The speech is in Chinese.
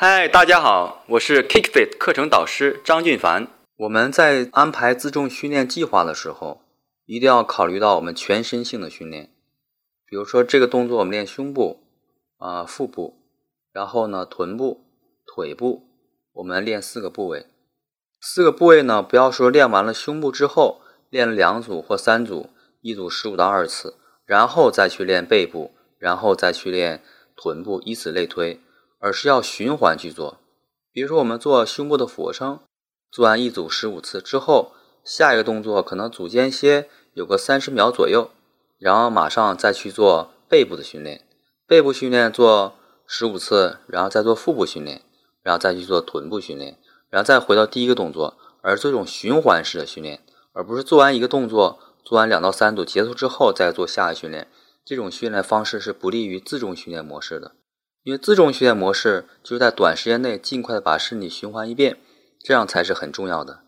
嗨，大家好，我是 KickFit 课程导师张俊凡。我们在安排自重训练计划的时候，一定要考虑到我们全身性的训练。比如说这个动作我们练胸部啊、腹部，然后呢臀部、腿部，我们练四个部位。四个部位呢，不要说练完了胸部之后练了两组或三组，一组十五到二十次，然后再去练背部，然后再去练臀部，以此类推。而是要循环去做，比如说我们做胸部的俯卧撑，做完一组十五次之后，下一个动作可能组间歇有个三十秒左右，然后马上再去做背部的训练，背部训练做十五次，然后再做腹部训练，然后再去做臀部训练，然后再回到第一个动作，而这种循环式的训练，而不是做完一个动作，做完两到三组结束之后再做下一训练，这种训练方式是不利于自重训练模式的。因为自重训练模式就是在短时间内尽快的把身体循环一遍，这样才是很重要的。